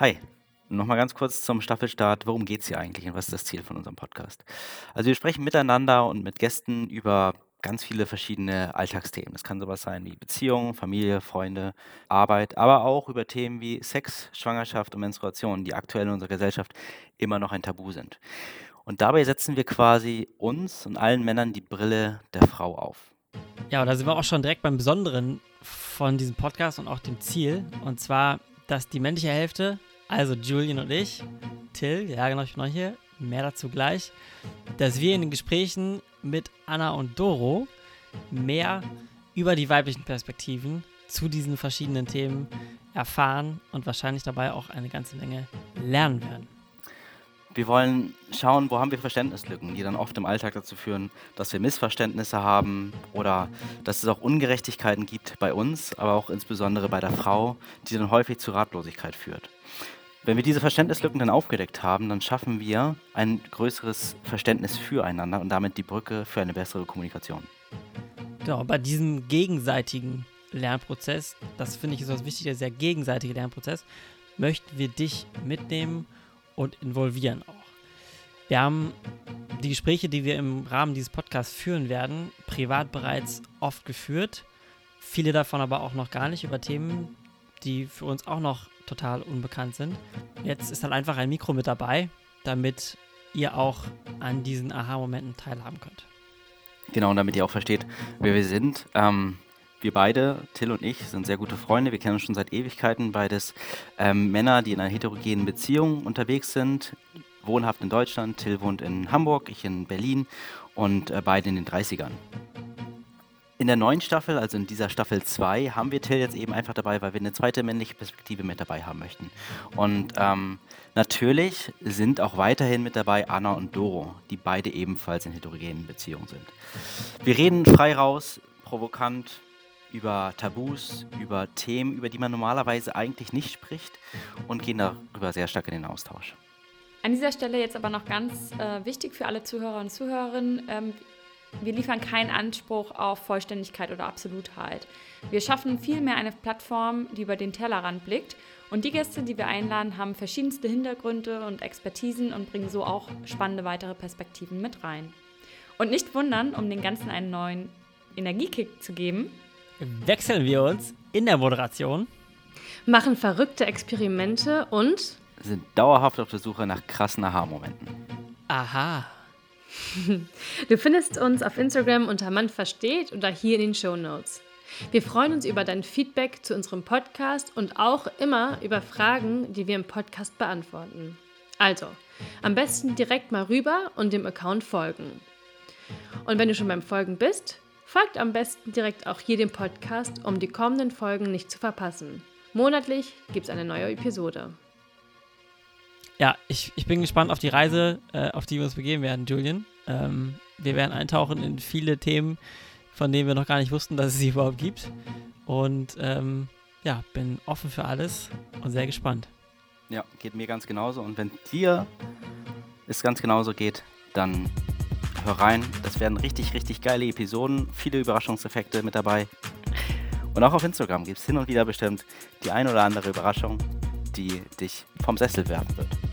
Hi, nochmal ganz kurz zum Staffelstart. Worum geht es hier eigentlich und was ist das Ziel von unserem Podcast? Also wir sprechen miteinander und mit Gästen über ganz viele verschiedene Alltagsthemen. Das kann sowas sein wie Beziehungen, Familie, Freunde, Arbeit, aber auch über Themen wie Sex, Schwangerschaft und Menstruation, die aktuell in unserer Gesellschaft immer noch ein Tabu sind. Und dabei setzen wir quasi uns und allen Männern die Brille der Frau auf. Ja, und da sind wir auch schon direkt beim Besonderen von diesem Podcast und auch dem Ziel. Und zwar, dass die männliche Hälfte, also Julian und ich, Till, ja genau, ich bin noch hier, mehr dazu gleich, dass wir in den Gesprächen mit Anna und Doro mehr über die weiblichen Perspektiven zu diesen verschiedenen Themen erfahren und wahrscheinlich dabei auch eine ganze Menge lernen werden. Wir wollen schauen, wo haben wir Verständnislücken, die dann oft im Alltag dazu führen, dass wir Missverständnisse haben oder dass es auch Ungerechtigkeiten gibt bei uns, aber auch insbesondere bei der Frau, die dann häufig zu Ratlosigkeit führt. Wenn wir diese Verständnislücken dann aufgedeckt haben, dann schaffen wir ein größeres Verständnis füreinander und damit die Brücke für eine bessere Kommunikation. Genau, bei diesem gegenseitigen Lernprozess, das finde ich ist was wichtig, der sehr gegenseitige Lernprozess, möchten wir dich mitnehmen und involvieren auch. Wir haben die Gespräche, die wir im Rahmen dieses Podcasts führen werden, privat bereits oft geführt. Viele davon aber auch noch gar nicht über Themen, die für uns auch noch total unbekannt sind. Jetzt ist halt einfach ein Mikro mit dabei, damit ihr auch an diesen Aha-Momenten teilhaben könnt. Genau, und damit ihr auch versteht, wer wir sind. Ähm, wir beide, Till und ich, sind sehr gute Freunde. Wir kennen uns schon seit Ewigkeiten. Beides ähm, Männer, die in einer heterogenen Beziehung unterwegs sind. Wohnhaft in Deutschland. Till wohnt in Hamburg, ich in Berlin und äh, beide in den 30ern. In der neuen Staffel, also in dieser Staffel 2, haben wir Till jetzt eben einfach dabei, weil wir eine zweite männliche Perspektive mit dabei haben möchten. Und ähm, natürlich sind auch weiterhin mit dabei Anna und Doro, die beide ebenfalls in heterogenen Beziehungen sind. Wir reden frei raus, provokant, über Tabus, über Themen, über die man normalerweise eigentlich nicht spricht und gehen darüber sehr stark in den Austausch. An dieser Stelle jetzt aber noch ganz äh, wichtig für alle Zuhörer und Zuhörerinnen. Ähm, wir liefern keinen Anspruch auf Vollständigkeit oder Absolutheit. Wir schaffen vielmehr eine Plattform, die über den Tellerrand blickt. Und die Gäste, die wir einladen, haben verschiedenste Hintergründe und Expertisen und bringen so auch spannende weitere Perspektiven mit rein. Und nicht wundern, um den Ganzen einen neuen Energiekick zu geben, wechseln wir uns in der Moderation, machen verrückte Experimente und sind dauerhaft auf der Suche nach krassen Aha-Momenten. Aha. Du findest uns auf Instagram unter Mann versteht oder hier in den Show Notes. Wir freuen uns über dein Feedback zu unserem Podcast und auch immer über Fragen, die wir im Podcast beantworten. Also, am besten direkt mal rüber und dem Account folgen. Und wenn du schon beim Folgen bist, Folgt am besten direkt auch hier dem Podcast, um die kommenden Folgen nicht zu verpassen. Monatlich gibt es eine neue Episode. Ja, ich, ich bin gespannt auf die Reise, äh, auf die wir uns begeben werden, Julian. Ähm, wir werden eintauchen in viele Themen, von denen wir noch gar nicht wussten, dass es sie überhaupt gibt. Und ähm, ja, bin offen für alles und sehr gespannt. Ja, geht mir ganz genauso. Und wenn dir es ganz genauso geht, dann hör rein. Das werden richtig, richtig geile Episoden. Viele Überraschungseffekte mit dabei. Und auch auf Instagram gibt es hin und wieder bestimmt die ein oder andere Überraschung, die dich vom Sessel werfen wird.